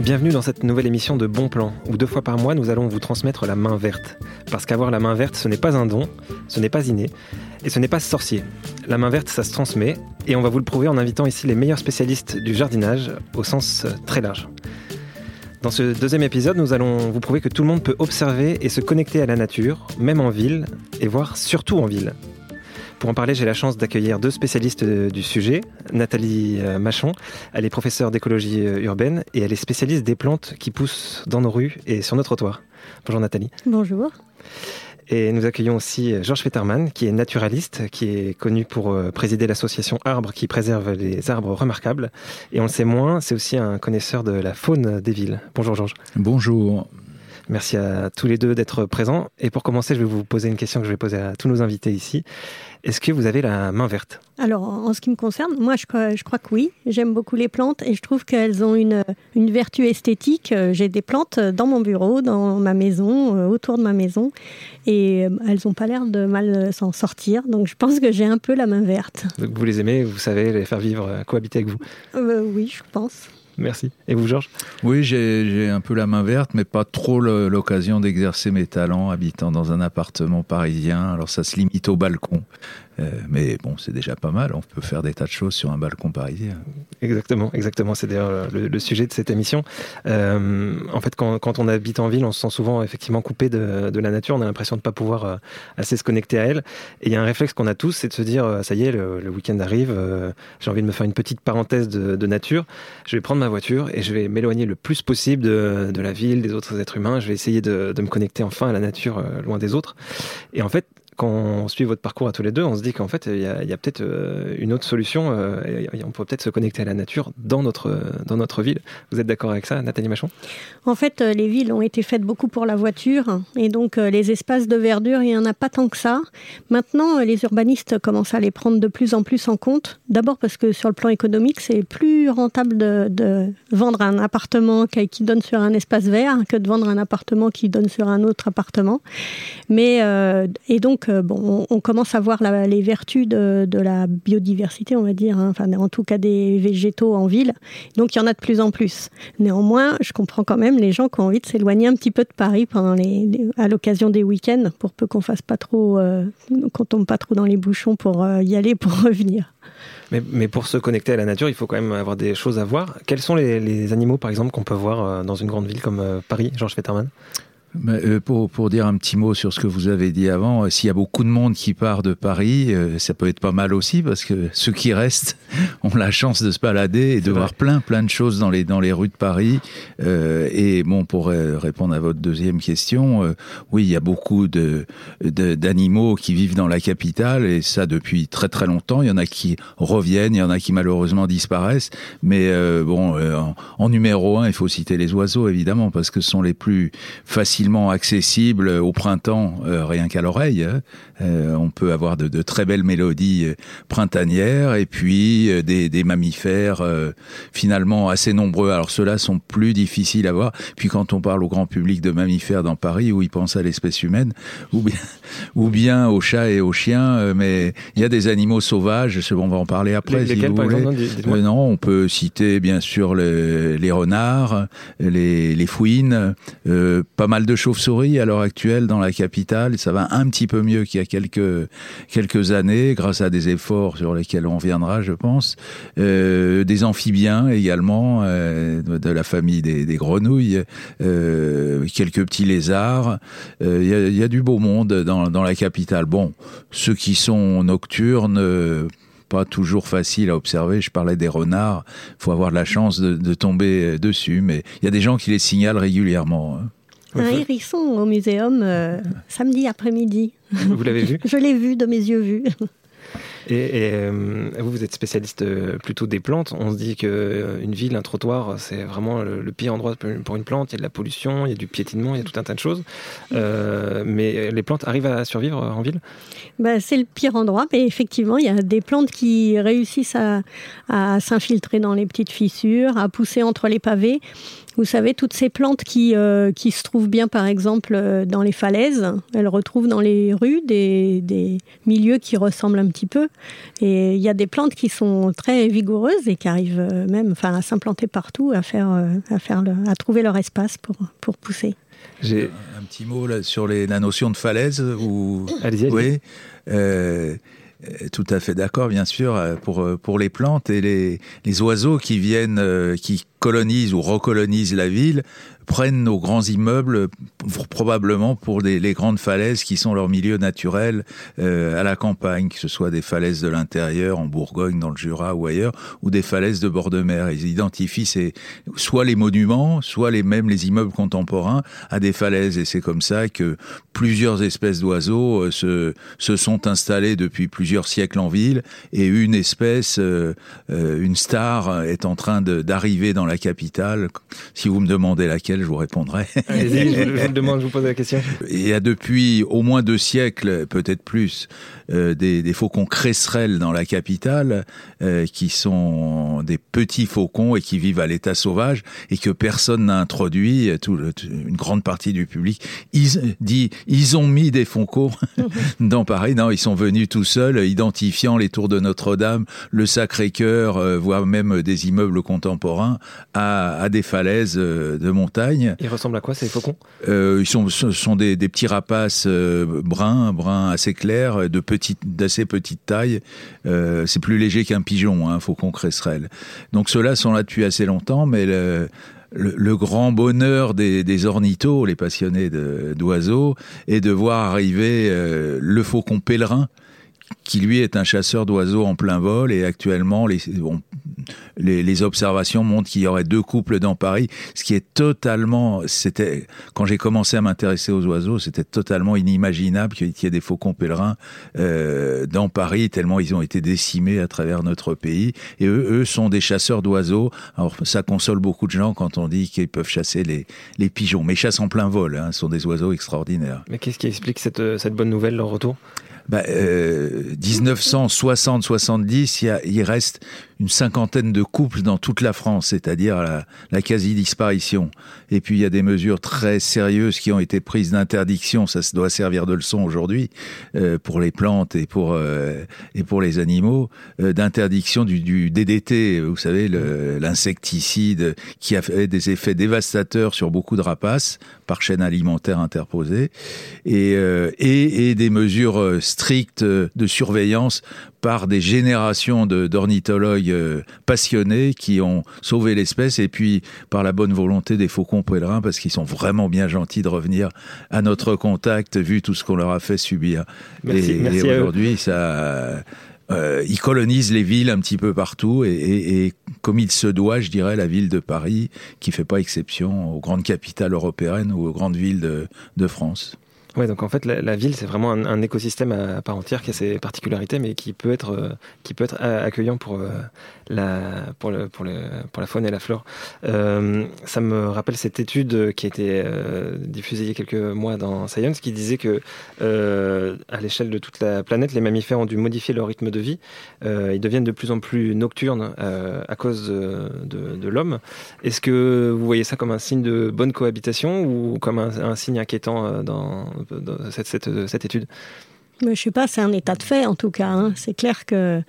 Bienvenue dans cette nouvelle émission de Bon Plan, où deux fois par mois nous allons vous transmettre la main verte. Parce qu'avoir la main verte, ce n'est pas un don, ce n'est pas inné, et ce n'est pas sorcier. La main verte, ça se transmet, et on va vous le prouver en invitant ici les meilleurs spécialistes du jardinage, au sens euh, très large. Dans ce deuxième épisode, nous allons vous prouver que tout le monde peut observer et se connecter à la nature, même en ville, et voire surtout en ville. Pour en parler, j'ai la chance d'accueillir deux spécialistes du sujet. Nathalie euh, Machon, elle est professeure d'écologie euh, urbaine et elle est spécialiste des plantes qui poussent dans nos rues et sur nos trottoirs. Bonjour Nathalie. Bonjour. Et nous accueillons aussi euh, Georges Fetterman, qui est naturaliste, qui est connu pour présider l'association Arbres qui préserve les arbres remarquables. Et on le sait moins, c'est aussi un connaisseur de la faune des villes. Bonjour Georges. Bonjour. Merci à tous les deux d'être présents. Et pour commencer, je vais vous poser une question que je vais poser à tous nos invités ici. Est-ce que vous avez la main verte? Alors, en ce qui me concerne, moi, je crois, je crois que oui. J'aime beaucoup les plantes et je trouve qu'elles ont une, une, vertu esthétique. J'ai des plantes dans mon bureau, dans ma maison, euh, autour de ma maison, et euh, elles n'ont pas l'air de mal s'en sortir. Donc, je pense que j'ai un peu la main verte. Donc, vous les aimez, vous savez les faire vivre, euh, cohabiter avec vous? Oui, je pense. Merci. Et vous, Georges? Oui, j'ai un peu la main verte, mais pas trop l'occasion d'exercer mes talents habitant dans un appartement parisien. Alors ça se limite au balcon. Euh, mais bon, c'est déjà pas mal. On peut faire des tas de choses sur un balcon parisien. Exactement, exactement. C'est d'ailleurs le, sujet de cette émission. Euh, en fait, quand, on habite en ville, on se sent souvent effectivement coupé de, la nature. On a l'impression de ne pas pouvoir euh, assez se connecter à elle. Et il y a un réflexe qu'on a tous, c'est de se dire ça y est, le, week-end arrive. J'ai envie de me faire une petite parenthèse de, nature. Je vais prendre ma voiture et je vais m'éloigner le plus possible de, la ville, des autres êtres humains. Je vais essayer de, de me connecter enfin à la nature, loin des autres. Et en fait, quand on suit votre parcours à tous les deux, on se dit qu'en fait, il y a, peut-être euh, une autre solution. Euh, on pourrait peut-être se connecter à la nature dans notre, dans notre ville. Vous êtes d'accord avec ça, Nathalie Machon? En fait, euh, les villes ont été faites beaucoup pour la voiture. Et donc, les espaces de verdure, il n'y en a pas tant que ça. Maintenant, les urbanistes commencent à les prendre de plus en plus en compte. D'abord parce que sur le plan économique, c'est plus rentable de, vendre un appartement qui donne sur un espace vert que de vendre un appartement qui donne sur un autre appartement. Mais, et donc, bon, on, commence à voir les vertus de, la biodiversité, on va dire, hein. enfin, en tout cas des végétaux en ville. Donc il y en a de plus en plus. Néanmoins, je comprends quand même les gens qui ont envie de s'éloigner un petit peu de Paris pendant les, à l'occasion des week-ends, pour peu qu'on fasse pas trop, euh, qu'on tombe pas trop dans les bouchons pour euh, y aller, pour revenir. Mais, pour se connecter à la nature, il faut quand même avoir des choses à voir. Quels sont les, les animaux, par exemple, qu'on peut voir euh, dans une grande ville comme Paris, Georges Fetterman? Pour, pour dire un petit mot sur ce que vous avez dit avant, euh, s'il y a beaucoup de monde qui part de Paris, euh, ça peut être pas mal aussi parce que ceux qui restent ont la chance de se balader et de voir plein plein de choses dans les dans les rues de Paris. et bon, pour répondre à votre deuxième question, oui, il y a beaucoup de d'animaux qui vivent dans la capitale et ça depuis très très longtemps. Il y en a qui reviennent, il y en a qui malheureusement disparaissent. Mais bon, en, en numéro un, il faut citer les oiseaux évidemment parce que ce sont les plus faciles accessible au printemps, euh, rien qu'à l'oreille. Hein. Euh, on peut avoir de, très belles mélodies euh, printanières et puis des, mammifères finalement assez nombreux. Alors ceux-là sont plus difficiles à voir. Puis quand on parle au grand public de mammifères dans Paris, où ils pensent à l'espèce humaine, ou bien, ou bien aux chats et aux chiens, mais il y a des animaux sauvages. On va en parler après. si vous voulez. non, on peut citer bien sûr les, renards, les, les fouines, pas mal de de chauves-souris à l'heure actuelle dans la capitale. Ça va un petit peu mieux qu'il y a quelques, années, grâce à des efforts sur lesquels on viendra, je pense. Euh, des amphibiens également, euh, de la famille des, grenouilles, euh, quelques petits lézards. Il y, a, du beau monde dans, la capitale. Bon, ceux qui sont nocturnes pas toujours facile à observer. Je parlais des renards. Il faut avoir de la chance de, de tomber dessus, mais il y a des gens qui les signalent régulièrement. Un hérisson au muséum euh, samedi après-midi. Vous l'avez vu? Je l'ai vu de mes yeux vus. Et, euh, vous, vous êtes spécialiste euh, plutôt des plantes. On se dit qu'une ville, un trottoir, c'est vraiment le, pire endroit pour une plante. Il y a de la pollution, il y a du piétinement, il y a tout un tas de choses. mais les plantes arrivent à survivre en ville? Bah, C'est le pire endroit, mais effectivement, il y a des plantes qui réussissent à, s'infiltrer dans les petites fissures, à pousser entre les pavés. Vous savez, toutes ces plantes qui, euh, se trouvent bien, par exemple, euh, dans les falaises, elles retrouvent dans les rues des milieux qui ressemblent un petit peu. Et il y a des plantes qui sont très vigoureuses et qui arrivent même enfin, à s'implanter partout, à, faire, à, faire à trouver leur espace pour, pour pousser. J'ai un petit mot là, sur les, la notion de falaise. Ou... Allez-y. Allez oui. Euh, tout à fait d'accord, bien sûr, pour, pour les plantes et les, les oiseaux qui viennent, qui colonisent ou recolonisent la ville prennent nos grands immeubles probablement pour les grandes falaises qui sont leur milieu naturel euh, à la campagne, que ce soit des falaises de l'intérieur en Bourgogne, dans le Jura ou ailleurs, ou des falaises de bord de mer. Ils identifient ces, soit les monuments, soit les mêmes les immeubles contemporains à des falaises, et c'est comme ça que plusieurs espèces d'oiseaux euh, se, sont installées depuis plusieurs siècles en ville, et une espèce, euh une star, est en train d'arriver dans la capitale. Si vous me demandez laquelle, je vous répondrai. Allez-y, je, je, vous demande, je vous pose la question. Il y a depuis au moins deux siècles, peut-être plus, euh, des, des, faucons cresserelles dans la capitale, euh, qui sont des petits faucons et qui vivent à l'état sauvage et que personne n'a introduit. Tout, une grande partie du public ils, dit ils ont mis des faucons dans Paris. Non, ils sont venus tout seuls, identifiant les tours de Notre-Dame, le Sacré-Cœur, euh, voire même des immeubles contemporains à, à des falaises euh, de montagne. Ils ressemblent à quoi ces faucons? Euh, Ils sont, sont des, des petits rapaces euh, bruns, bruns assez clairs, de d'assez petite taille. Euh, c'est plus léger qu'un pigeon, hein, faucon cresserelle. Donc ceux-là sont là depuis assez longtemps, mais le, grand bonheur des, des ornithos, les passionnés d'oiseaux, est de voir arriver euh, le faucon pèlerin, qui lui est un chasseur d'oiseaux en plein vol et actuellement les, bon, les, observations montrent qu'il y aurait deux couples dans Paris, ce qui est totalement, c'était quand j'ai commencé à m'intéresser aux oiseaux, c'était totalement inimaginable qu'il y ait des faucons pèlerins euh, dans Paris tellement ils ont été décimés à travers notre pays. Et eux, eux sont des chasseurs d'oiseaux. Alors ça console beaucoup de gens quand on dit qu'ils peuvent chasser les, les pigeons, mais ils chassent en plein vol, hein, ce sont des oiseaux extraordinaires. Mais qu'est-ce qui explique cette, cette bonne nouvelle leur retour? Bah, euh, 1960-70, il, reste une cinquantaine de couples dans toute la France, c'est-à-dire la, quasi-disparition. Et puis il y a des mesures très sérieuses qui ont été prises d'interdiction, ça doit servir de leçon aujourd'hui euh, pour les plantes et pour euh, et pour les animaux, d'interdiction du, DDT, vous savez l'insecticide qui a fait des effets dévastateurs sur beaucoup de rapaces par chaîne alimentaire interposée, et et, et des mesures strictes de surveillance par des générations d'ornithologues euh, passionnés qui ont sauvé l'espèce et puis par la bonne volonté des faucons pèlerins parce qu'ils sont vraiment bien gentils de revenir à notre contact vu tout ce qu'on leur a fait subir. Merci, et, merci et aujourd'hui, ça. Euh, ils colonisent les villes un petit peu partout et, et, et, comme il se doit, je dirais, la ville de Paris, qui fait pas exception aux grandes capitales européennes ou aux grandes villes de, de France. Ouais, donc en fait, la, ville, c'est vraiment un, écosystème à, part entière qui a ses particularités, mais qui peut être, euh, qui peut être accueillant pour, euh, la, pour, le, pour, le, pour la faune et la flore. Euh, ça me rappelle cette étude qui a été diffusée il y a quelques mois dans Science, qui disait que à l'échelle de toute la planète, les mammifères ont dû modifier leur rythme de vie. ils deviennent de plus en plus nocturnes à cause de, de, l'homme. Est-ce que vous voyez ça comme un signe de bonne cohabitation ou comme un signe inquiétant dans dans cette, cette, cette étude Mais Je sais pas, c'est un état de fait en tout cas. Hein. C'est clair que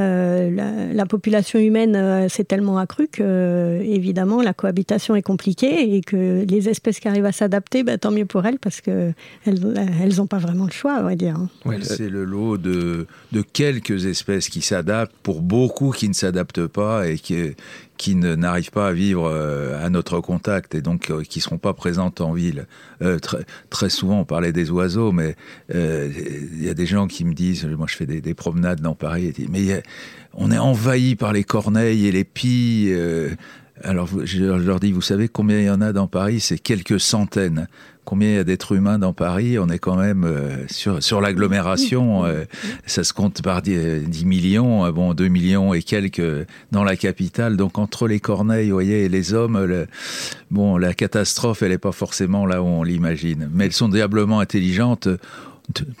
euh, la, la population humaine euh, s'est tellement accrue que euh, évidemment la cohabitation est compliquée et que les espèces qui arrivent à s'adapter, bah, tant mieux pour elles parce que elles elles ont pas vraiment le choix, à vrai dire. Hein. Ouais, c'est le lot de, de quelques espèces qui s'adaptent pour beaucoup qui ne s'adaptent pas et qui qui n'arrivent pas à vivre euh, à notre contact et donc euh, qui seront pas présentes en ville. Euh, très, très souvent, on parlait des oiseaux, mais il y a des gens qui me disent, moi je fais des, des promenades dans Paris, et, mais on est envahi par les corneilles et les pies. Alors je leur dis, vous savez combien il y en a dans Paris? C'est quelques centaines combien il y a d'êtres humains dans Paris, on est quand même euh, sur, sur l'agglomération, euh, ça se compte par 10, 10 millions, euh, bon 2 millions et quelques dans la capitale, donc entre les corneilles, vous voyez, et les hommes, le, bon, la catastrophe, elle n'est pas forcément là où on l'imagine, mais elles sont diablement intelligentes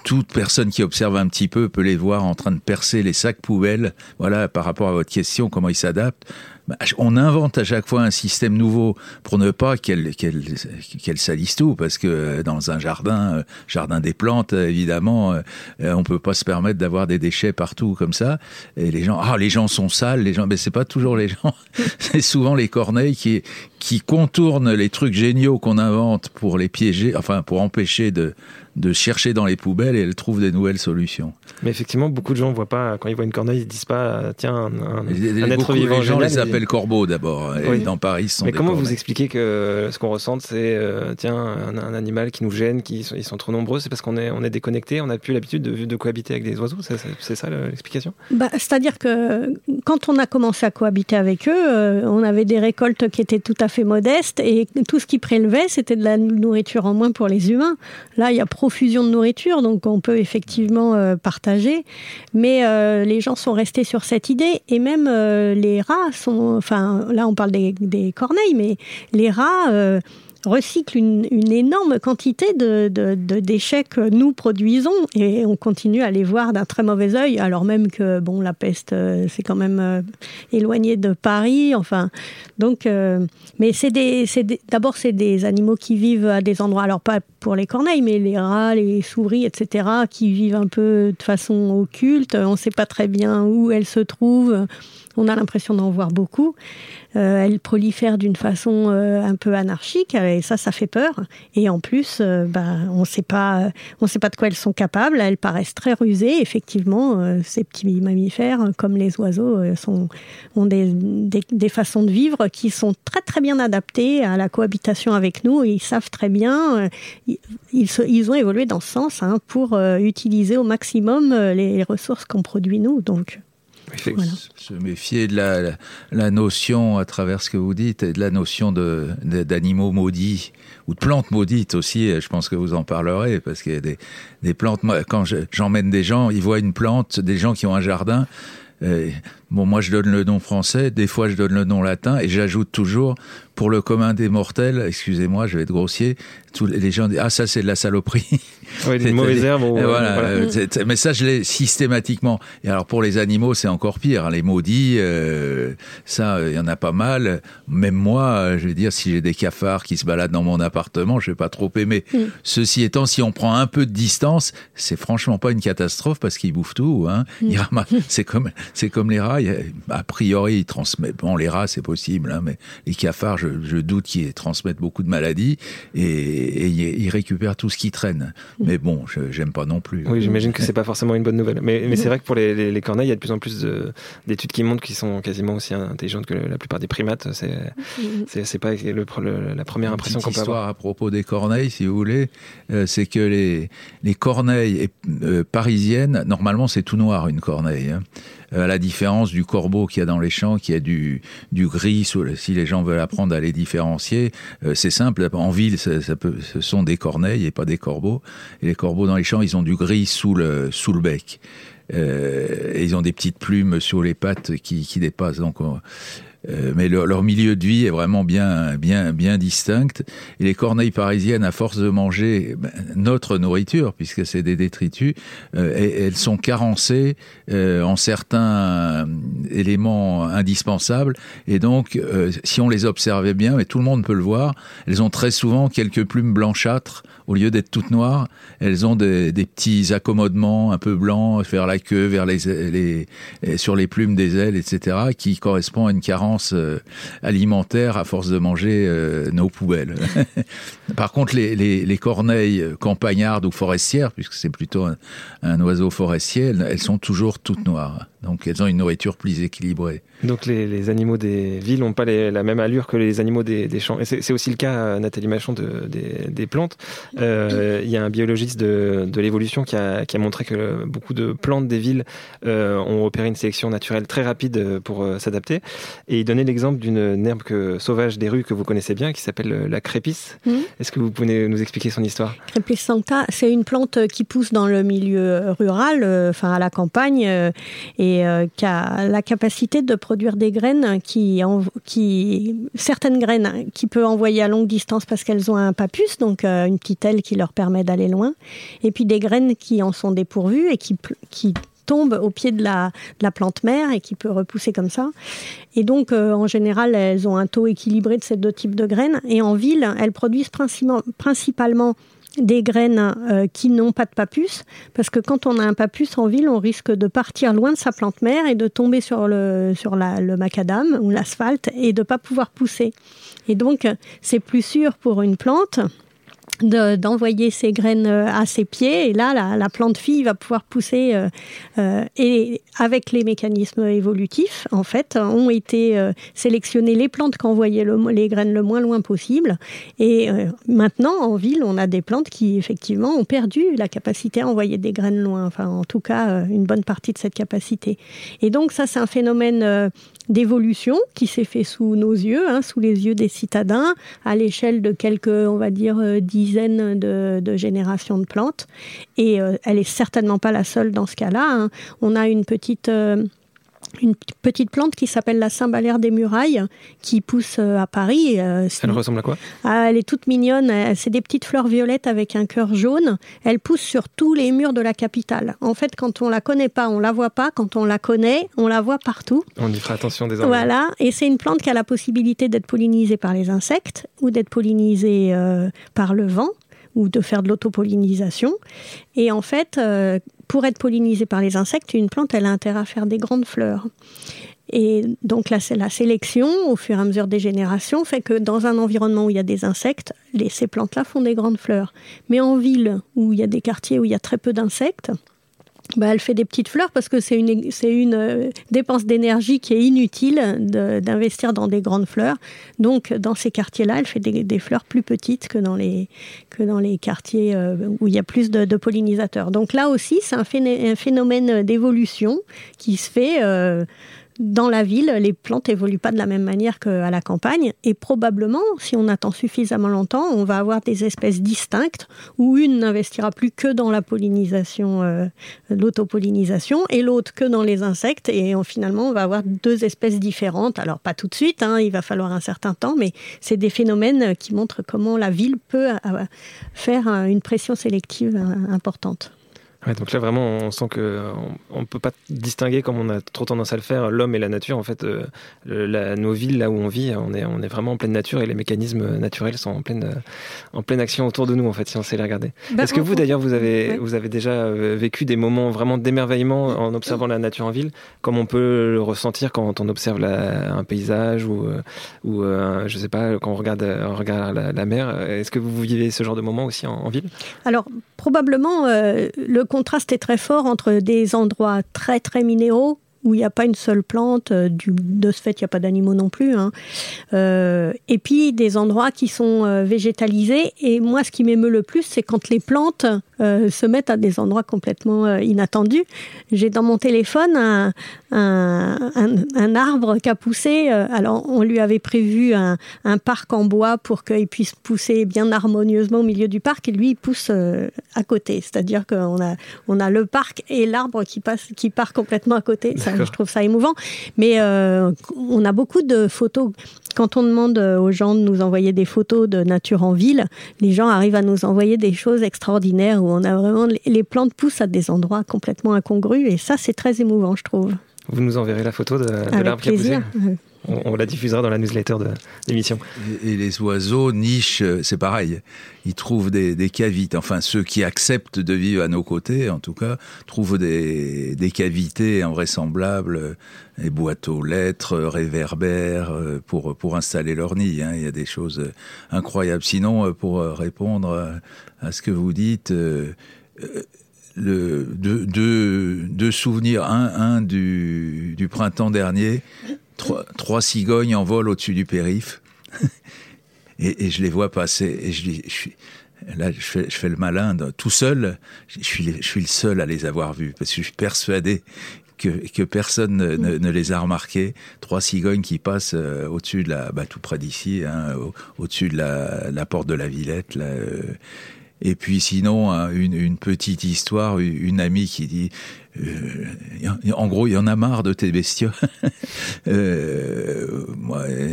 toute personne qui observe un petit peu peut les voir en train de percer les sacs poubelles. Voilà, par rapport à votre question, comment ils s'adaptent. Bah, on invente à chaque fois un système nouveau pour ne pas qu'elle qu'elle salisse tout, parce que dans un jardin, euh, jardin des plantes, évidemment, euh, on peut pas se permettre d'avoir des déchets partout comme ça. Et les gens, ah, les gens sont sales, les gens, mais c'est pas toujours les gens, c'est souvent les corneilles qui qui contournent les trucs géniaux qu'on invente pour les piéger, enfin pour empêcher de de chercher dans les poubelles et elles trouvent des nouvelles solutions. Mais effectivement, beaucoup de gens voient pas, quand ils voient une corneille, ils disent pas, tiens, un, être vivant. Les gens les appellent corbeaux d'abord. Dans Paris, ce sont Mais comment vous expliquez que ce qu'on ressent, c'est, euh, tiens, un, animal qui nous gêne, qui ils sont trop nombreux, c'est parce qu'on est, on est déconnecté, on n'a plus l'habitude de, de, cohabiter avec des oiseaux C'est ça l'explication? Bah, C'est-à-dire que quand on a commencé à cohabiter avec eux, euh, on avait des récoltes qui étaient tout à fait modestes et tout ce qui prélevait, c'était de la nourriture en moins pour les humains. Là, il y a profusion de nourriture, donc on peut effectivement euh, partager. Mais euh, les gens sont restés sur cette idée, et même euh, les rats sont. Enfin, là, on parle des, des corneilles, mais les rats recycle une, énorme quantité de, déchets que nous produisons et on continue à les voir d'un très mauvais œil, alors même que bon, la peste, euh, c'est quand même euh, éloigné de Paris. Enfin, donc, euh, mais c'est des, d'abord c'est des animaux qui vivent à des endroits, alors pas pour les corneilles, mais les rats, les souris, etc., qui vivent un peu de façon occulte. On ne sait pas très bien où elles se trouvent. On a l'impression d'en voir beaucoup. Euh, elles prolifèrent d'une façon euh, un peu anarchique et ça, ça fait peur. Et en plus, euh, bah, on ne sait pas, on sait pas de quoi elles sont capables. Elles paraissent très rusées. Effectivement, ces petits mammifères, comme les oiseaux, ont des, façons de vivre qui sont très très bien adaptées à la cohabitation avec nous. ils savent très bien, ils, ils, ont évolué dans ce sens hein, pour utiliser au maximum les ressources qu'on produit nous. Donc se méfier de la, la, notion, à travers ce que vous dites, de la notion d'animaux de, maudits ou de plantes maudites aussi. Je pense que vous en parlerez parce qu'il y a des, des plantes. Quand j'emmène des gens, ils voient une plante, des gens qui ont un jardin. Euh, bon, moi je donne le nom français, des fois je donne le nom latin et j'ajoute toujours pour le commun des mortels, excusez-moi, je vais être grossier, tous les gens disent ah ça c'est de la saloperie. Oui, une mauvaise herbe. voilà, euh, mais ça je l'ai systématiquement. Et alors pour les animaux c'est encore pire. Hein, les maudits, euh, ça il y en a pas mal. Même moi, je vais dire si j'ai des cafards qui se baladent dans mon appartement, je vais pas trop aimer. Mm. Ceci étant, si on prend un peu de distance, c'est franchement pas une catastrophe parce qu'ils bouffent tout. Hein. Mm. C'est comme c'est comme les rats. A priori ils transmettent. Bon les rats c'est possible, hein, mais les cafards je, doute qu'ils transmettent beaucoup de maladies et, ils récupèrent tout ce qui traîne. Mais bon, j'aime pas non plus. Oui, j'imagine que c'est pas forcément une bonne nouvelle. Mais, c'est vrai que pour les, corneilles, il y a de plus en plus d'études qui montrent qu'ils sont quasiment aussi intelligentes que la plupart des primates. C'est pas la première impression qu'on peut avoir. à propos des corneilles, si vous voulez, euh, c'est que les, les corneilles euh, parisiennes, normalement c'est tout noir une corneille. Hein. Euh, à la différence du corbeau qu'il y a dans les champs, qui a du, du gris, si les gens veulent apprendre à les différencier, euh, c'est simple. En ville, ça, peut, ce sont des corneilles et pas des corbeaux. Et les corbeaux dans les champs, ils ont du gris sous le, sous le bec. Euh, et ils ont des petites plumes sur les pattes qui, qui dépassent. Donc, euh, mais leur, milieu de vie est vraiment bien, bien, bien distinct. Et les corneilles parisiennes, à force de manger ben, notre nourriture, puisque c'est des détritus, euh, elles sont carencées euh, en certains éléments indispensables. Et donc, si on les observait bien, mais tout le monde peut le voir, elles ont très souvent quelques plumes blanchâtres au lieu d'être toutes noires. Elles ont des, petits accommodements un peu blancs vers la queue, vers les, sur les plumes des ailes, etc., qui correspondent à une carence euh, alimentaire à force de manger euh, nos poubelles. Par contre, les, les, corneilles campagnardes ou forestières, puisque c'est plutôt un, oiseau forestier, elles, sont toujours toutes noires. Donc elles ont une nourriture plus équilibrée. Donc les, animaux des villes n'ont pas la même allure que les animaux des, champs. Et c'est aussi le cas, euh, Nathalie Machon, de, des, plantes. Euh, il y a un biologiste de, l'évolution qui a, montré que beaucoup de plantes des villes euh, ont opéré une sélection naturelle très rapide pour s'adapter. Et il donnait l'exemple d'une herbe que, sauvage des rues que vous connaissez bien, qui s'appelle la crépisse. Mmh. Est-ce que vous pouvez nous expliquer son histoire? Crépisse sancta, c'est une plante qui pousse dans le milieu rural, enfin à la campagne. et et qui a la capacité de produire des graines qui, certaines graines qui peut envoyer à longue distance parce qu'elles ont un papus, donc une petite aile qui leur permet d'aller loin, et puis des graines qui en sont dépourvues et qui, qui tombe au pied de la, plante mère et qui peut repousser comme ça. Et donc, euh, en général, elles ont un taux équilibré de ces deux types de graines. Et en ville, elles produisent principalement des graines euh, qui n'ont pas de papus, parce que quand on a un papus en ville, on risque de partir loin de sa plante mère et de tomber sur le, sur le macadam ou l'asphalte et de ne pas pouvoir pousser. Et donc, c'est plus sûr pour une plante d'envoyer ses graines euh, à ses pieds. Et là la, plante fille va pouvoir pousser euh, euh, et avec les mécanismes évolutifs en fait ont été sélectionnés les plantes qui envoyaient les graines le moins loin possible. Et maintenant en ville on a des plantes qui effectivement ont perdu la capacité à envoyer des graines loin. Enfin en tout cas une bonne partie de cette capacité. Et donc ça c'est un phénomène d'évolution qui s'est fait sous nos yeux, hein, sous les yeux des citadins, à l'échelle de quelques, on va dire, euh, dizaines de, générations de plantes. Et euh, elle est certainement pas la seule dans ce cas-là. Hein. On a une petite euh, une petite plante qui s'appelle la cymbalaire des murailles, qui pousse euh, à Paris. Euh, elle ressemble à quoi? Ah, Elle est toute mignonne. C'est des petites fleurs violettes avec un cœur jaune. Elle pousse sur tous les murs de la capitale. En fait, quand on la connaît pas, on la voit pas. Quand on la connaît, on la voit partout. On y fera attention désormais. Voilà. Et c'est une plante qui a la possibilité d'être pollinisée par les insectes ou d'être pollinisée euh, par le vent ou de faire de l'autopollinisation. Et en fait, pour être pollinisée par les insectes, une plante, elle a intérêt à faire des grandes fleurs. Et donc la sélection au fur et à mesure des générations fait que dans un environnement où il y a des insectes, ces plantes-là font des grandes fleurs. Mais en ville, où il y a des quartiers où il y a très peu d'insectes, bah, elle fait des petites fleurs parce que c'est une, c'est une euh, dépense d'énergie qui est inutile d'investir dans des grandes fleurs. Donc, dans ces quartiers-là, elle fait des, fleurs plus petites que dans les, que dans les quartiers euh, où il y a plus de, pollinisateurs. Donc là aussi, c'est un, phénomène d'évolution qui se fait. Euh, dans la ville, les plantes évoluent pas de la même manière qu'à la campagne. Et probablement, si on attend suffisamment longtemps, on va avoir des espèces distinctes où une n'investira plus que dans la pollinisation, euh, l'autopollinisation, et l'autre que dans les insectes. Et finalement, on va avoir deux espèces différentes. Alors, pas tout de suite, hein, il va falloir un certain temps, mais c'est des phénomènes qui montrent comment la ville peut euh, faire une pression sélective euh, importante donc là vraiment on sent que on, ne peut pas distinguer comme on a trop tendance à le faire l'homme et la nature. En fait, euh, la, nos villes là où on vit, on est on est vraiment en pleine nature et les mécanismes naturels sont en pleine en pleine action autour de nous en fait si on sait les regarder. Bah, Est-ce que vous d'ailleurs vous avez vous avez déjà euh, vécu des moments vraiment d'émerveillement en observant la nature en ville, comme on peut le ressentir quand on observe un paysage ou euh, ou je sais pas quand on regarde on regarde la, mer. Est-ce que vous vivez ce genre de moment aussi en, en ville? Alors probablement le contraste est très fort entre des endroits très très minéraux où il n'y a pas une seule plante, euh, de ce fait il n'y a pas d'animaux non plus, hein. euh, et puis des endroits qui sont euh, végétalisés. Et moi ce qui m'émeut le plus, c'est quand les plantes se mettent à des endroits complètement inattendus. J'ai dans mon téléphone un, un, arbre qui a poussé, alors on lui avait prévu un, parc en bois pour qu'il puisse pousser bien harmonieusement au milieu du parc, et lui il pousse à côté. C'est-à-dire qu'on a, on a le parc et l'arbre qui, qui part complètement à côté. je trouve ça émouvant. Mais euh, on a beaucoup de photos. Quand on demande aux gens de nous envoyer des photos de nature en ville, les gens arrivent à nous envoyer des choses extraordinaires où on a vraiment les plantes poussent à des endroits complètement incongrus et ça c'est très émouvant, je trouve. Vous nous enverrez la photo de, de l'arbre qui a poussé on, la diffusera dans la newsletter de l'émission. Et, les oiseaux nichent, euh, c'est pareil. Ils trouvent des, cavités. Enfin, ceux qui acceptent de vivre à nos côtés, en tout cas, trouvent des, cavités invraisemblables, des boîtes aux lettres, réverbères, euh, pour, pour installer leur nid. Hein. Il y a des choses incroyables. Sinon, euh, pour répondre à ce que vous dites, le, deux, souvenirs. Un, du, du, printemps dernier, trois, cigognes en vol au-dessus du périph. et, je les vois passer. Et je, je là, je fais, le malin, tout seul. Je suis, suis le seul à les avoir vus parce que je suis persuadé que, que personne ne, les a remarqués. Trois cigognes qui passent euh, au-dessus de la, bah, tout près d'ici, hein, au-dessus de la, porte de la Villette. Euh, Et puis sinon, une, une petite histoire, une amie qui dit euh, en gros, il y en a marre de tes bestioles. euh,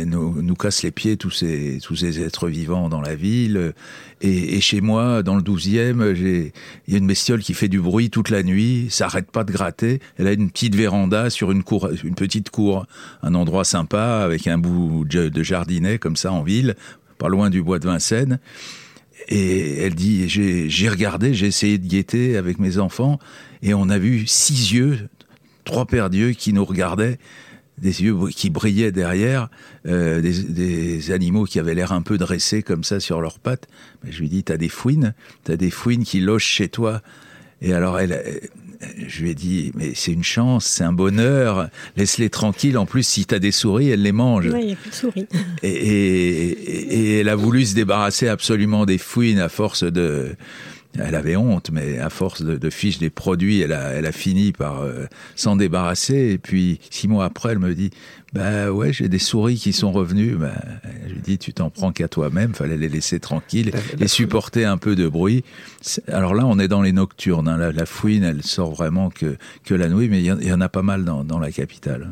nous, nous casse les pieds tous ces, tous ces êtres vivants dans la ville. Et, chez moi, dans le 12e, il y a une bestiole qui fait du bruit toute la nuit, ça arrête pas de gratter. Elle a une petite véranda sur une cour, une petite cour, un endroit sympa avec un bout de jardinet comme ça en ville, pas loin du bois de Vincennes. Et elle dit, j'ai regardé, j'ai essayé de guetter avec mes enfants, et on a vu six yeux, trois paires d'yeux qui nous regardaient, des yeux qui brillaient derrière, euh, des, animaux qui avaient l'air un peu dressés comme ça sur leurs pattes. je lui dis, t'as des fouines, t'as des fouines qui logent chez toi? Et alors elle, je lui ai dit, mais c'est une chance, c'est un bonheur, laisse-les tranquilles. En plus, si tu as des souris, elles les mangent. Oui, il n'y a plus de souris. Et, et, et, elle a voulu se débarrasser absolument des fouines à force de... Elle avait honte, mais à force de, de fiche des produits, elle a, elle a fini par euh, s'en débarrasser. Et puis, six mois après, elle me dit, bah ouais, j'ai des souris qui sont revenues. Bah, je lui dis, tu t'en prends qu'à toi-même, fallait les laisser tranquilles et supporter un peu de bruit. Alors là, on est dans les nocturnes. Hein. La, la, fouine, elle sort vraiment que, que la nuit, mais il y, y, en a pas mal dans, dans la capitale.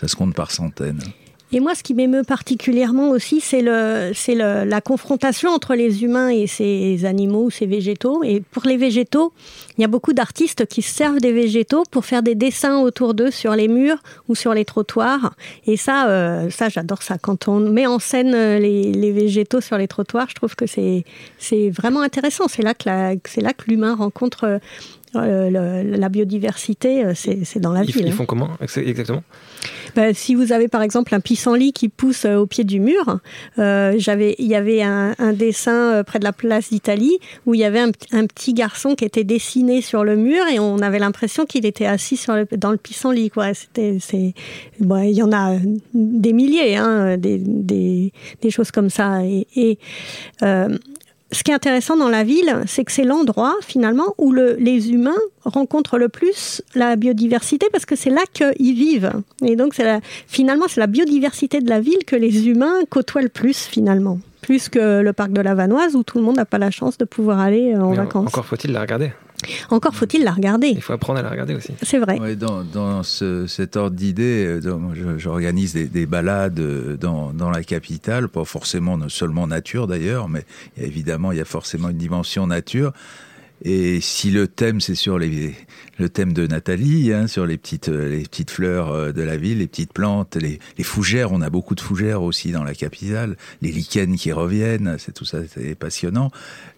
Ça se compte par centaines. Et moi, ce qui m'émeut particulièrement aussi, c'est le, c'est le, la confrontation entre les humains et ces animaux, ces végétaux. Et pour les végétaux, il y a beaucoup d'artistes qui servent des végétaux pour faire des dessins autour d'eux sur les murs ou sur les trottoirs. Et ça, euh, ça, j'adore ça. Quand on met en scène les, les, végétaux sur les trottoirs, je trouve que c'est, c'est vraiment intéressant. C'est là que la, c'est là que l'humain rencontre euh, le, la biodiversité, euh, c'est dans la ils, ville. Ils font comment exactement? Ben, Si vous avez par exemple un pissenlit qui pousse euh, au pied du mur, euh, il y avait un, un, dessin près de la place d'Italie où il y avait un, un, petit garçon qui était dessiné sur le mur et on avait l'impression qu'il était assis sur le, dans le pissenlit. Quoi. Bon, il y en a des milliers, hein, des, des, des choses comme ça. Et, et euh, ce qui est intéressant dans la ville, c'est que c'est l'endroit finalement où le, les humains rencontrent le plus la biodiversité parce que c'est là qu'ils vivent. Et donc la, finalement c'est la biodiversité de la ville que les humains côtoient le plus finalement. Plus que le parc de la Vanoise où tout le monde n'a pas la chance de pouvoir aller en Mais vacances. Encore faut-il la regarder. Encore faut-il la regarder. Il faut apprendre à la regarder aussi. C'est vrai. Ouais, dans, dans ce, cet ordre d'idée, j'organise des, des, balades dans, dans, la capitale, pas forcément seulement nature d'ailleurs, mais évidemment il y a forcément une dimension nature. Et si le thème c'est sur les, le thème de Nathalie, hein, sur les petites, les petites fleurs de la ville, les petites plantes, les, les, fougères, on a beaucoup de fougères aussi dans la capitale, les lichens qui reviennent, c'est tout ça, c'est passionnant.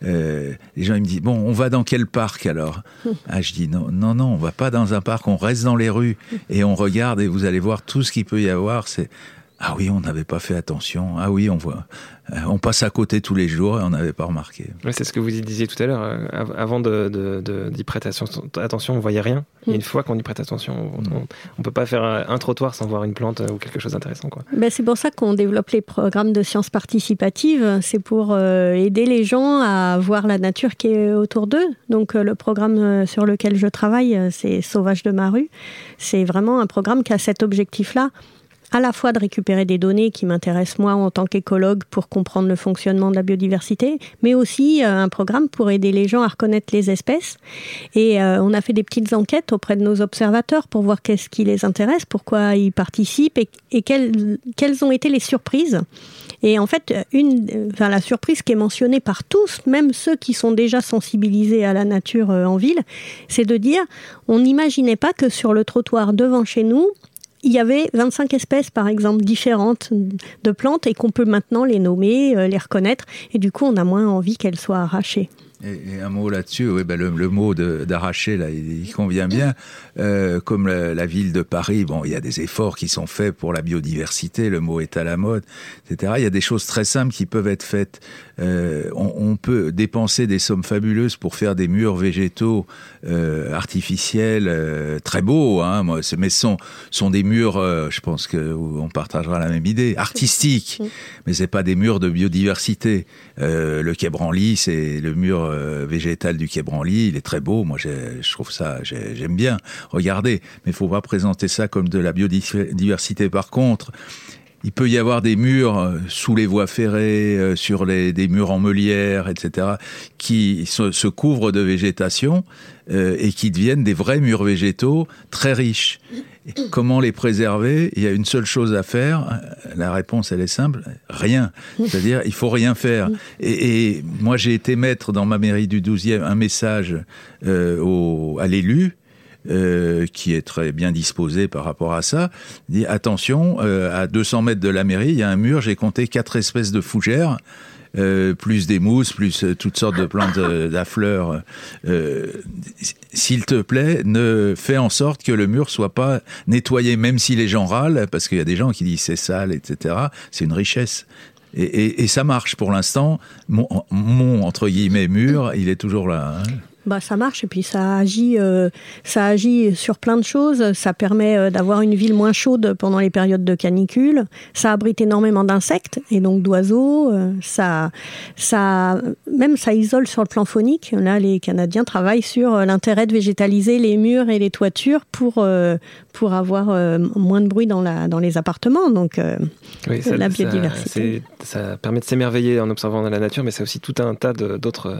Euh, les gens ils me disent bon, on va dans quel parc alors Ah, je dis non, non, non, on va pas dans un parc, on reste dans les rues et on regarde et vous allez voir tout ce qu'il peut y avoir. C'est ah oui, on n'avait pas fait attention. Ah oui, on voit. On passe à côté tous les jours et on n'avait pas remarqué. Ouais, c'est ce que vous disiez tout à l'heure. Euh, avant d'y de, de, de, prêter attention, on voyait rien. Et une fois qu'on y prête attention, on ne peut pas faire un trottoir sans voir une plante ou quelque chose d'intéressant. Ben, c'est pour ça qu'on développe les programmes de sciences participatives. C'est pour euh, aider les gens à voir la nature qui est autour d'eux. Donc euh, le programme sur lequel je travaille, c'est Sauvage de ma rue. C'est vraiment un programme qui a cet objectif-là à la fois de récupérer des données qui m'intéressent moi en tant qu'écologue pour comprendre le fonctionnement de la biodiversité, mais aussi euh, un programme pour aider les gens à reconnaître les espèces. Et euh, on a fait des petites enquêtes auprès de nos observateurs pour voir qu'est-ce qui les intéresse, pourquoi ils participent et, quelles, ont été les surprises. Et en fait, une, la surprise qui est mentionnée par tous, même ceux qui sont déjà sensibilisés à la nature euh, en ville, c'est de dire on n'imaginait pas que sur le trottoir devant chez nous, il y avait 25 espèces, par exemple, différentes de plantes et qu'on peut maintenant les nommer, les reconnaître. Et du coup, on a moins envie qu'elles soient arrachées. Et, un mot là-dessus, oui, ben le, mot d'arracher, là, il, il, convient bien. Euh, comme la, la, ville de Paris, bon, il y a des efforts qui sont faits pour la biodiversité, le mot est à la mode, etc. Il y a des choses très simples qui peuvent être faites. Euh, on, on, peut dépenser des sommes fabuleuses pour faire des murs végétaux euh, artificiels euh, très beaux, hein, moi, mais sont, sont des murs, je pense qu'on partagera la même idée, artistiques, mais c'est pas des murs de biodiversité. Le quai Branly, c'est le mur végétal du quai Branly, il est très beau, moi je trouve ça, j'aime bien regarder, mais il faut pas présenter ça comme de la biodiversité par contre. Il peut y avoir des murs euh, sous les voies ferrées, euh, sur les, des murs en meulière, etc., qui se, se couvrent de végétation euh, et qui deviennent des vrais murs végétaux très riches. Comment les préserver? Il y a une seule chose à faire. La réponse, elle est simple rien. C'est-à-dire, il faut rien faire. Et, et moi, j'ai été mettre dans ma mairie du 12e un message euh, au, à l'élu euh, qui est très bien disposé par rapport à ça, dit attention, euh, à 200 mètres de la mairie, il y a un mur, j'ai compté quatre espèces de fougères. Euh, plus des mousses, plus euh, toutes sortes de plantes euh, à fleurs. S'il te plaît, ne fais en sorte que le mur soit pas nettoyé, même si les gens râlent, parce qu'il y a des gens qui disent c'est sale, etc. C'est une richesse. Et, et, et, ça marche pour l'instant. Mon, mon, entre guillemets mur, il est toujours là. Hein bah, ça marche et puis ça agit, euh, ça agit sur plein de choses. Ça permet euh, d'avoir une ville moins chaude pendant les périodes de canicule. Ça abrite énormément d'insectes et donc d'oiseaux. Euh, ça, ça, même ça isole sur le plan phonique. Là, les Canadiens travaillent sur l'intérêt de végétaliser les murs et les toitures pour pour avoir moins de bruit dans la dans les appartements. Donc oui, ça, la biodiversité. Ça, ça permet de s'émerveiller en observant la nature, mais c'est aussi tout un tas d'autres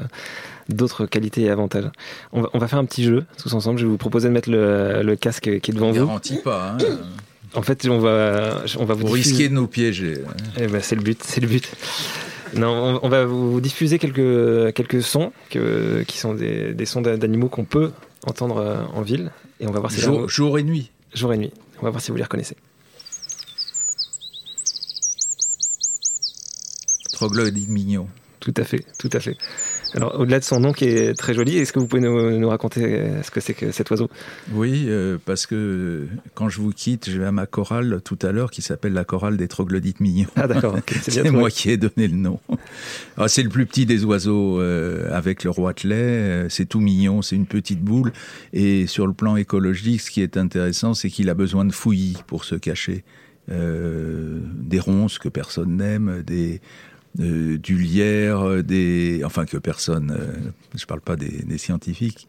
d'autres qualités et avantages. On va, on va, faire un petit jeu tous ensemble. Je vais vous proposer de mettre le, le casque qui est devant vous. Garantis pas. Hein. En fait, on va, on va vous, vous risquer de nous piéger. Eh ben, c'est le but, c'est le but. Non, on, on, va vous diffuser quelques, quelques sons que, qui sont des, des sons d'animaux qu'on peut entendre euh, en ville. Et on va voir si jour, jour et nuit. Jour et nuit. On va voir si vous les reconnaissez. Troglodyte mignon. Tout à fait, tout à fait. Alors, au-delà de son nom qui est très joli, est-ce que vous pouvez nous, nous raconter ce que c'est que cet oiseau? Oui, euh, parce que quand je vous quitte, je vais à ma chorale tout à l'heure qui s'appelle la chorale des troglodytes mignons. Ah d'accord, okay. c'est moi qui ai donné le nom. Ah, c'est le plus petit des oiseaux euh, avec le roitelet, euh, c'est tout mignon, c'est une petite boule. Et sur le plan écologique, ce qui est intéressant, c'est qu'il a besoin de fouillis pour se cacher. Euh, des ronces que personne n'aime, des euh, du lierre, des, enfin que personne, euh, je parle pas des, des scientifiques.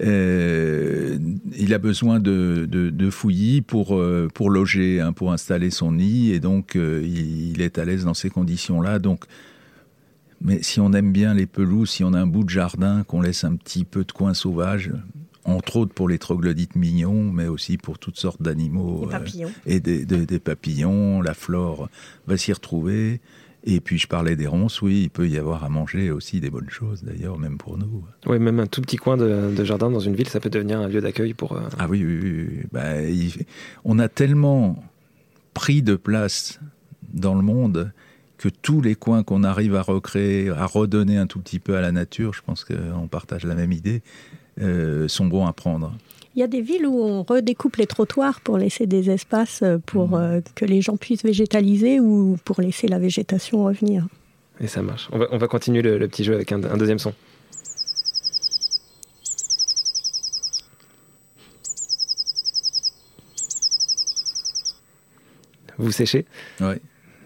Euh, il a besoin de, de, de fouillis pour, euh, pour loger, hein, pour installer son nid, et donc euh, il, il, est à l'aise dans ces conditions-là. Donc, mais si on aime bien les pelouses, si on a un bout de jardin, qu'on laisse un petit peu de coin sauvage, entre autres pour les troglodytes mignons, mais aussi pour toutes sortes d'animaux euh, et des, des, des, papillons, la flore va s'y retrouver. Et puis je parlais des ronces, oui, il peut y avoir à manger aussi des bonnes choses d'ailleurs, même pour nous. Oui, même un tout petit coin de, de jardin dans une ville, ça peut devenir un lieu d'accueil pour... Euh... Ah oui, oui, oui. Bah, il, on a tellement pris de place dans le monde que tous les coins qu'on arrive à recréer, à redonner un tout petit peu à la nature, je pense qu'on partage la même idée, euh, sont bons à prendre. Il y a des villes où on redécoupe les trottoirs pour laisser des espaces pour mmh. euh, que les gens puissent végétaliser ou pour laisser la végétation revenir. Et ça marche. On va, on va continuer le, le, petit jeu avec un, un deuxième son. Vous séchez? Oui.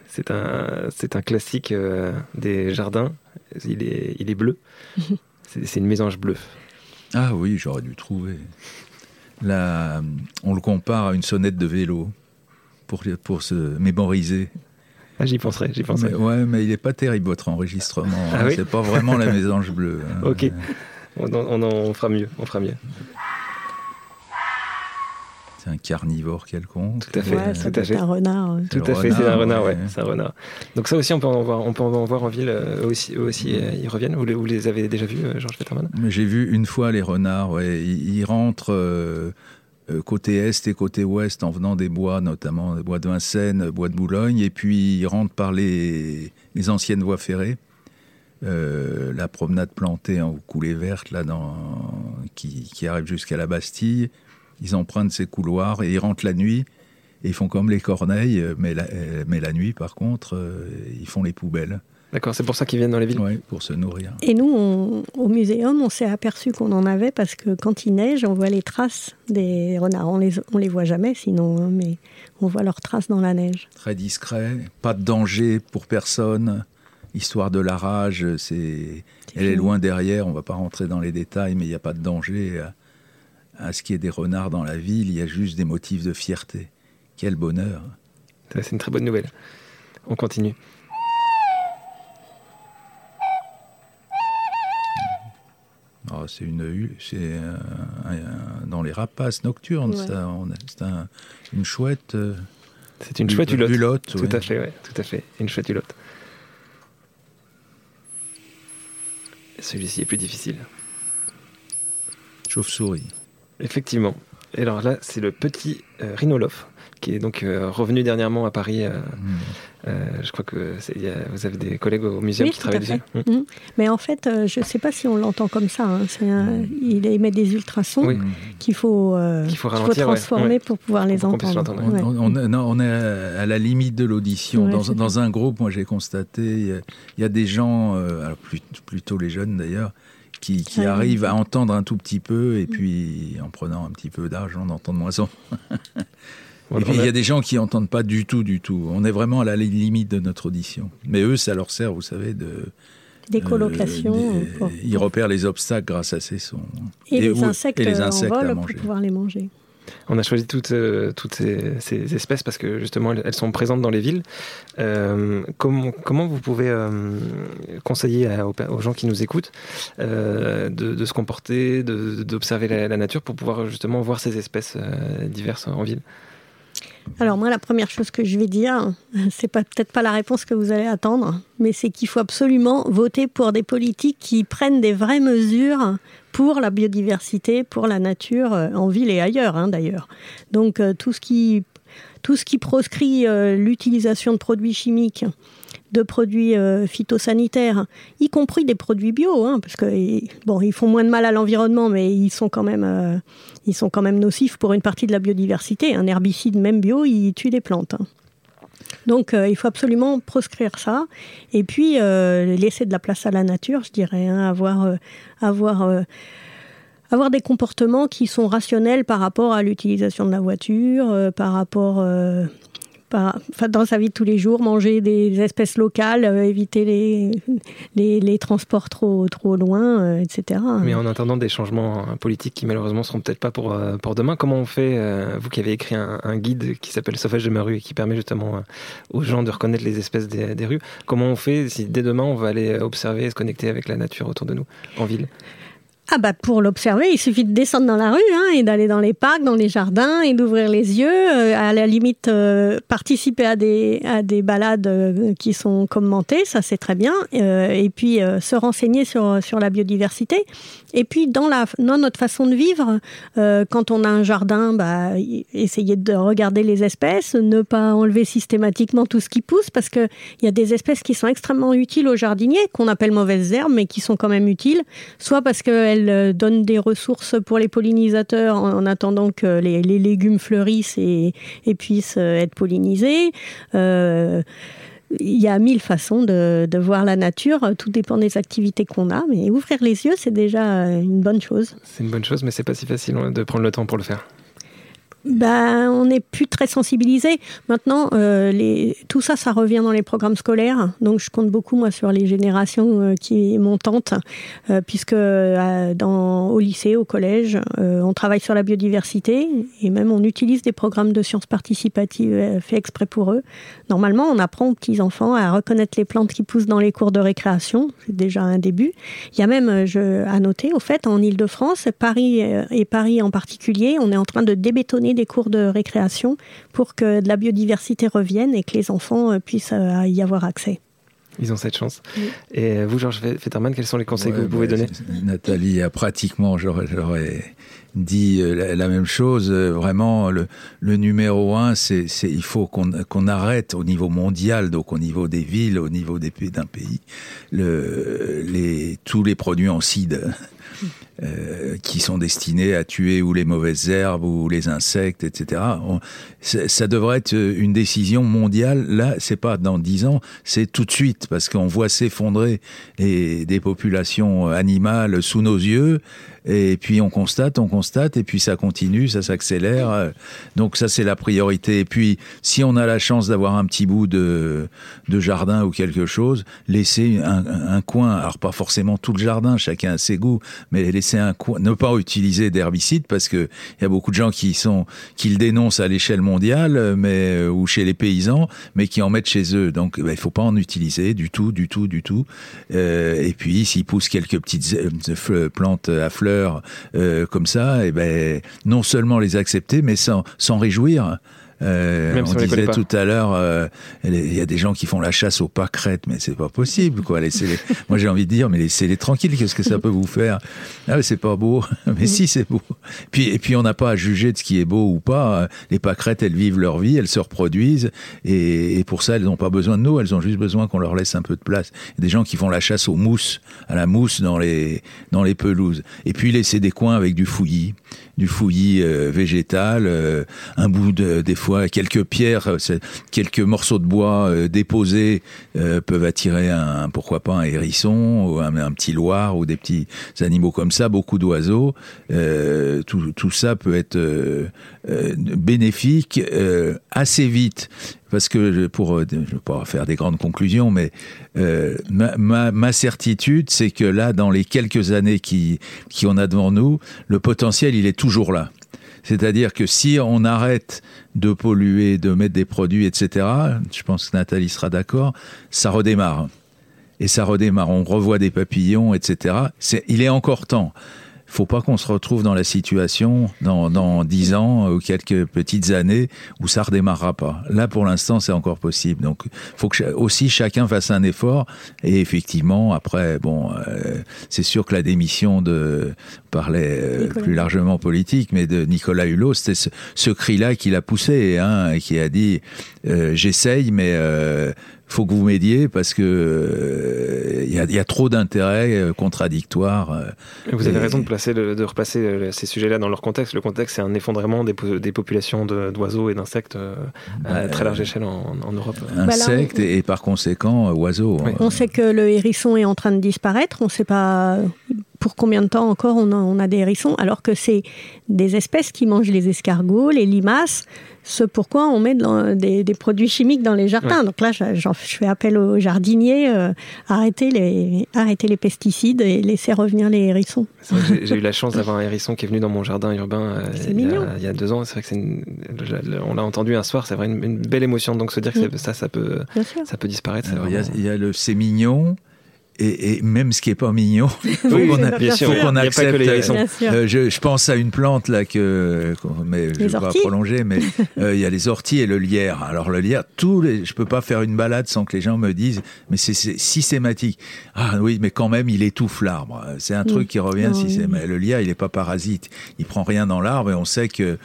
C'est un, c'est un classique euh, des jardins. Il est, il est bleu. c'est une mésange bleue. Ah oui, j'aurais dû trouver la, on le compare à une sonnette de vélo pour, pour se mémoriser. Ah, j'y penserai, j'y penserai. Mais, ouais, mais il n'est pas terrible votre enregistrement. Ah, hein. oui C'est pas vraiment la mésange bleue. Hein. Ok, on, on, on, fera mieux, on fera mieux. C'est un carnivore quelconque. Tout à fait, ouais, tout à fait. un renard. Tout à fait, c'est un renard, ouais. ouais. C'est un renard. Donc ça aussi, on peut en voir, on peut en voir en ville euh, aussi, aussi euh, ils reviennent. Vous les, vous les avez déjà vus, euh, Georges Peterman? J'ai vu une fois les renards. Ouais, ils, ils rentrent. Euh, côté est et côté ouest en venant des bois, notamment des bois de Vincennes, bois de Boulogne, et puis ils rentrent par les, les anciennes voies ferrées. Euh, la promenade plantée en coulée verte là dans, qui, qui arrive jusqu'à la Bastille. Ils empruntent ces couloirs et ils rentrent la nuit. Et ils font comme les corneilles, mais la, mais la nuit, par contre, euh, ils font les poubelles. D'accord, c'est pour ça qu'ils viennent dans les villes Oui, pour se nourrir. Et nous, on, au muséum, on s'est aperçu qu'on en avait parce que quand il neige, on voit les traces des renards. On les, on les voit jamais sinon, hein, mais on voit leurs traces dans la neige. Très discret, pas de danger pour personne. Histoire de la rage, c'est, elle fini. est loin derrière. On va pas rentrer dans les détails, mais il n'y a pas de danger à ce qu'il y ait des renards dans la ville. Il y a juste des motifs de fierté. Quel bonheur C'est une très bonne nouvelle. On continue. Oh, c'est une, c'est dans les rapaces nocturnes, ça. C'est une chouette. Euh, c'est une chouette hulotte. tout à fait, ouais, tout à fait. Une chouette hulotte. Celui-ci est plus difficile. Chauve-souris. Effectivement. Et alors là, c'est le petit euh, qui est donc euh, revenu dernièrement à Paris. Euh, hmm. euh, je crois que vous avez des collègues au muséum qui travaillent dessus. Hmm. Hmm. Mais en fait, je ne sais pas si on l'entend comme ça. Hein. il émet des ultrasons qu'il faut, faut, transformer pour pouvoir les entendre. On, est à la limite de l'audition. dans, un groupe, moi j'ai constaté, il y, a des gens, alors plutôt les jeunes d'ailleurs, qui, arrivent à entendre un tout petit peu et puis en prenant un petit peu d'argent d'entendre moins en et puis il y a des gens qui n'entendent pas du tout, du tout. On est vraiment à la limite de notre audition. Mais eux, ça leur sert, vous savez, de... Des colocations. Euh, ils repèrent les obstacles grâce à ces sons. Et, les, insectes et les insectes en vol pour pouvoir les manger. On a choisi toutes, euh, ces, espèces parce que justement elles, sont présentes dans les villes. Euh, comment, vous pouvez conseiller aux, gens qui nous écoutent de, se comporter, d'observer la, la, nature pour pouvoir justement voir ces espèces diverses en ville? Alors moi, la première chose que je vais dire, c'est peut-être pas la réponse que vous allez attendre, mais c'est qu'il faut absolument voter pour des politiques qui prennent des vraies mesures pour la biodiversité, pour la nature, euh, en ville et ailleurs hein, d'ailleurs. Donc euh, tout ce qui proscrit euh, l'utilisation de produits chimiques de produits euh, phytosanitaires, y compris des produits bio, hein, parce que bon, ils font moins de mal à l'environnement, mais ils sont quand même, euh, ils sont quand même nocifs pour une partie de la biodiversité. Un herbicide même bio, il tue les plantes. Hein. Donc, euh, il faut absolument proscrire ça, et puis laisser de la place à la nature, je dirais, hein, avoir, avoir avoir des comportements qui sont rationnels par rapport à l'utilisation de la voiture, par rapport dans sa vie de tous les jours, manger des espèces locales, euh, éviter les, les, transports trop, trop loin, euh, etc. Mais en attendant des changements politiques qui malheureusement seront peut-être pas pour, euh, pour demain, comment on fait, vous qui avez écrit un, guide qui s'appelle Sauvage de ma rue et qui permet justement aux gens de reconnaître les espèces des, des rues, comment on fait si dès demain on va aller observer et se connecter avec la nature autour de nous en ville? Ah bah pour l'observer, il suffit de descendre dans la rue hein, et d'aller dans les parcs, dans les jardins et d'ouvrir les yeux. Euh, à la limite, euh, participer à des, à des balades euh, qui sont commentées, ça c'est très bien. et puis se renseigner sur, sur la biodiversité. Et puis dans, la, dans notre façon de vivre, quand on a un jardin, bah, essayer de regarder les espèces, ne pas enlever systématiquement tout ce qui pousse parce qu'il y a des espèces qui sont extrêmement utiles aux jardiniers, qu'on appelle mauvaises herbes, mais qui sont quand même utiles, soit parce qu'elles elle euh, donne des ressources pour les pollinisateurs en, attendant que les, légumes fleurissent et, puissent euh, être pollinisés. Euh, il y a mille façons de, voir la nature, tout dépend des activités qu'on a, mais ouvrir les yeux, c'est déjà une bonne chose. C'est une bonne chose, mais c'est pas si facile de prendre le temps pour le faire ben, on n'est plus très sensibilisé. Maintenant, euh, tout ça, ça revient dans les programmes scolaires. Donc, je compte beaucoup, moi, sur les générations euh, qui montantes, euh, puisque dans, au lycée, au collège, on travaille sur la biodiversité et même on utilise des programmes de sciences participatives faits exprès pour eux. Normalement, on apprend aux petits-enfants à reconnaître les plantes qui poussent dans les cours de récréation. C'est déjà un début. Il y a même, je, à noter, au fait, en Ile-de-France, Paris et Paris en particulier, on est en train de débétonner des cours de récréation pour que de la biodiversité revienne et que les enfants euh, puissent euh, y avoir accès. Ils ont cette chance. Et vous, Georges Fetterman, quels sont les conseils que vous pouvez bah, donner Nathalie a pratiquement, j'aurais dit euh, la, même chose. Vraiment, le, numéro un, c'est il faut qu'on arrête au niveau mondial, donc au niveau des villes, au niveau d'un pays, le, les, tous les produits en cide. Euh, qui sont destinés à tuer ou les mauvaises herbes ou les insectes, etc. ça devrait être une décision mondiale. Là, c'est pas dans dix ans, c'est tout de suite parce qu'on voit s'effondrer des populations animales sous nos yeux Et puis on constate, on constate, et puis ça continue, ça s'accélère. Donc ça c'est la priorité. Et puis si on a la chance d'avoir un petit bout de, jardin ou quelque chose, laisser un, coin, alors pas forcément tout le jardin, chacun a ses goûts, mais laisser un coin, ne pas utiliser d'herbicides parce que il y a beaucoup de gens qui sont qui le dénoncent à l'échelle mondiale, mais ou chez les paysans, mais qui en mettent chez eux. Donc ben, il faut pas en utiliser du tout, du tout, du tout. Euh, et puis s'il pousse quelques petites euh, plantes à fleurs euh, comme ça, et ben non seulement les accepter, mais s'en réjouir. Euh, on disait tout à l'heure, euh, il y a des gens qui font la chasse aux pâquerettes, mais c'est pas possible, quoi. Laissez les... Moi, j'ai envie de dire, mais laissez-les tranquilles. Qu'est-ce que ça peut vous faire? Ah, mais c'est pas beau. mais si, c'est beau. Puis, et puis, on n'a pas à juger de ce qui est beau ou pas. Les pâquerettes, elles vivent leur vie, elles se reproduisent, et, et pour ça, elles n'ont pas besoin de nous. Elles ont juste besoin qu'on leur laisse un peu de place. Il y a des gens qui font la chasse aux mousses, à la mousse dans les dans les pelouses. Et puis, laisser des coins avec du fouillis, du fouillis euh, végétal, euh, un bout de des quelques pierres, euh, quelques morceaux de bois déposés peuvent attirer un, pourquoi pas un hérisson ou un, petit loir ou des petits animaux comme ça, beaucoup d'oiseaux. tout, ça peut être bénéfique assez vite parce que pour je vais pas faire des grandes conclusions, mais ma, ma, ma, certitude, c'est que là, dans les quelques années qui qui on a devant nous, le potentiel, il est toujours là. C'est-à-dire que si on arrête de polluer, de mettre des produits, etc., je pense que Nathalie sera d'accord, ça redémarre. Et ça redémarre. On revoit des papillons, etc. il est encore temps faut pas qu'on se retrouve dans la situation dans, dans 10 ans ou quelques petites années où ça redémarrera pas. Là, pour l'instant, c'est encore possible. Donc, faut que aussi chacun fasse un effort. Et effectivement, après, bon, euh, c'est sûr que la démission de parlait euh, plus largement politique, mais de Nicolas Hulot, c'était ce, ce cri-là qu'il a poussé, hein, et qui a dit euh, j'essaye, mais faut que vous m'aidiez parce que il euh, y, a, y, a, trop d'intérêts euh, contradictoires. Euh, vous avez raison de, placer de replacer ces sujets-là dans leur contexte. Le contexte, c'est un effondrement des, des populations d'oiseaux et d'insectes à très large échelle en, en Europe. Insectes et, par conséquent oiseaux. Hein. On sait que le hérisson est en train de disparaître. On ne sait pas pour combien de temps encore on a, on a des hérissons, alors que c'est des espèces qui mangent les escargots, les limaces, ce pourquoi on met des, des, produits chimiques dans les jardins. Donc là, je, je, fais appel aux jardiniers, euh, arrêter, les, pesticides et laisser revenir les hérissons. J'ai eu la chance d'avoir un hérisson qui est venu dans mon jardin urbain euh, il, y a, il, y a, deux ans. C'est vrai que une, on l'a entendu un soir, c'est vrai une, une, belle émotion. Donc se dire que mm. ça, ça peut, ça peut disparaître. il, y a, il y a le c'est mignon et, et, même ce qui est pas mignon, faut qu'on accepte. Euh, je, je, pense à une plante là que, mais je vais pas prolonger, mais euh, il y a les orties et le lierre. Alors le lierre, tous les, je peux pas faire une balade sans que les gens me disent, mais c'est systématique. Ah oui, mais quand même, il étouffe l'arbre. C'est un truc qui revient. si c'est, mais le lierre, il est pas parasite. Il prend rien dans l'arbre et on sait que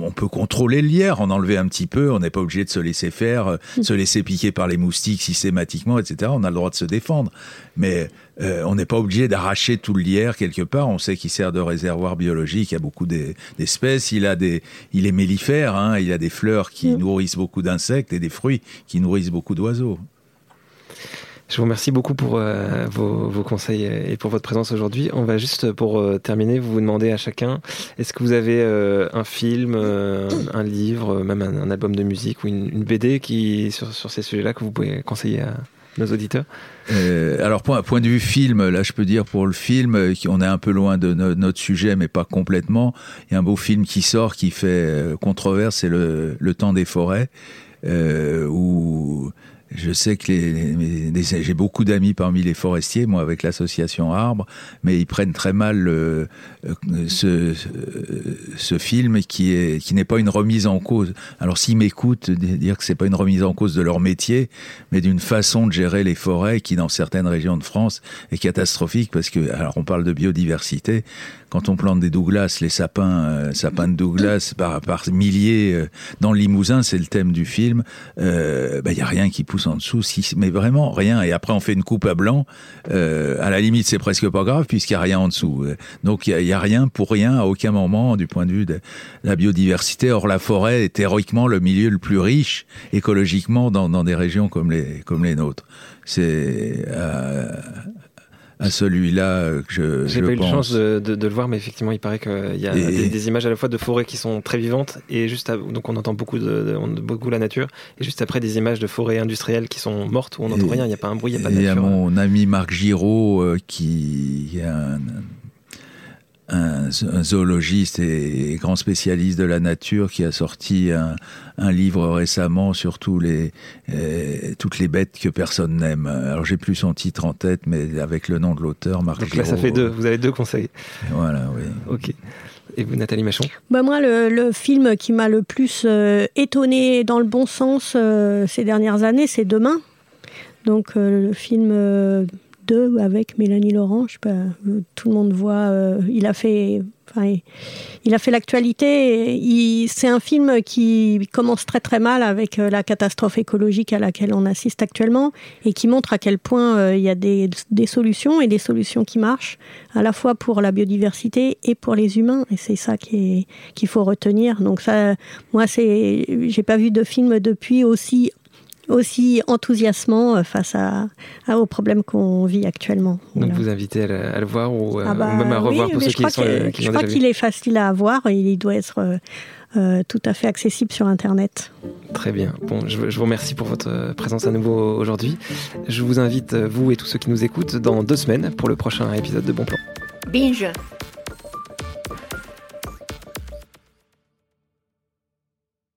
on peut contrôler le lierre, en enlever un petit peu, on n'est pas obligé de se laisser faire, euh, mm. se laisser piquer par les moustiques systématiquement, etc. On a le droit de se défendre. Mais euh, on n'est pas obligé d'arracher tout le lierre quelque part. On sait qu'il sert de réservoir biologique à beaucoup d'espèces. Il a des, il est mellifère, hein, il a des fleurs qui mm. nourrissent beaucoup d'insectes et des fruits qui nourrissent beaucoup d'oiseaux. Je vous remercie beaucoup pour euh, vos, conseils et pour votre présence aujourd'hui. On va juste, pour euh, terminer, vous demander à chacun, est-ce que vous avez euh, un film, un livre, même un, album de musique ou une, BD qui, sur, ces sujets-là que vous pouvez conseiller à nos auditeurs? Alors, point, point de vue film, là, je peux dire pour le film, on est un peu loin de notre sujet, mais pas complètement. Il y a un beau film qui sort, qui fait controverse, c'est le, le Temps des forêts, où je sais que j'ai beaucoup d'amis parmi les forestiers, moi avec l'association Arbre, mais ils prennent très mal le, euh, ce, film qui qui n'est pas une remise en cause. Alors s'ils m'écoutent, dire que c'est pas une remise en cause de leur métier, mais d'une façon de gérer les forêts qui dans certaines régions de France est catastrophique parce que alors on parle de biodiversité, quand on plante des Douglas, les sapins, euh, sapins de Douglas par, par milliers euh, dans le Limousin, c'est le thème du film. Il euh, bah, y a rien qui pousse en dessous, si, mais vraiment rien. Et après, on fait une coupe à blanc. Euh, à la limite, c'est presque pas grave puisqu'il y a rien en dessous. Donc il y, a, rien pour rien à aucun moment du point de vue de la biodiversité. Or, la forêt est théoriquement le milieu le plus riche écologiquement dans, dans des régions comme les comme les nôtres. C'est à celui-là que je. J'ai pas eu la chance de, le voir, mais effectivement, il paraît qu'il y a des, images à la fois de forêts qui sont très vivantes et juste donc on entend beaucoup de, beaucoup la nature et juste après des images de forêts industrielles qui sont mortes où on n'entend rien, il n'y a pas un bruit, il n'y a pas de nature. Il y a mon ami Marc Giraud qui est un un, zoologiste et, grand spécialiste de la nature qui a sorti un, livre récemment sur tous les, euh, toutes les bêtes que personne n'aime. Alors j'ai plus son titre en tête, mais avec le nom de l'auteur, Marc. Donc là, ça fait deux. Vous avez deux conseils. Voilà, oui. Ok. Et vous, Nathalie Machon? Bah Moi, le, film qui m'a le plus euh, étonné dans le bon sens euh, ces dernières années, c'est Demain. Donc, le film avec Mélanie Laurent. Je sais pas, tout le monde voit. Euh, il a fait, enfin, il a fait l'actualité. C'est un film qui commence très très mal avec euh, la catastrophe écologique à laquelle on assiste actuellement et qui montre à quel point euh, il y a des, des, solutions et des solutions qui marchent à la fois pour la biodiversité et pour les humains. Et c'est ça qu'il faut retenir. Donc ça, moi, c'est, j'ai pas vu de film depuis aussi aussi enthousiasmant euh, face à, aux problèmes qu'on vit actuellement. Donc vous invitez à le, voir ou, euh, ah bah même à revoir pour ceux qui sont euh, Je crois qu'il est facile à voir et il doit être tout à fait accessible sur Internet. Très bien. Bon, je, vous remercie pour votre présence à nouveau aujourd'hui. Je vous invite, vous et tous ceux qui nous écoutent, dans deux semaines pour le prochain épisode de Bon Plan. Binge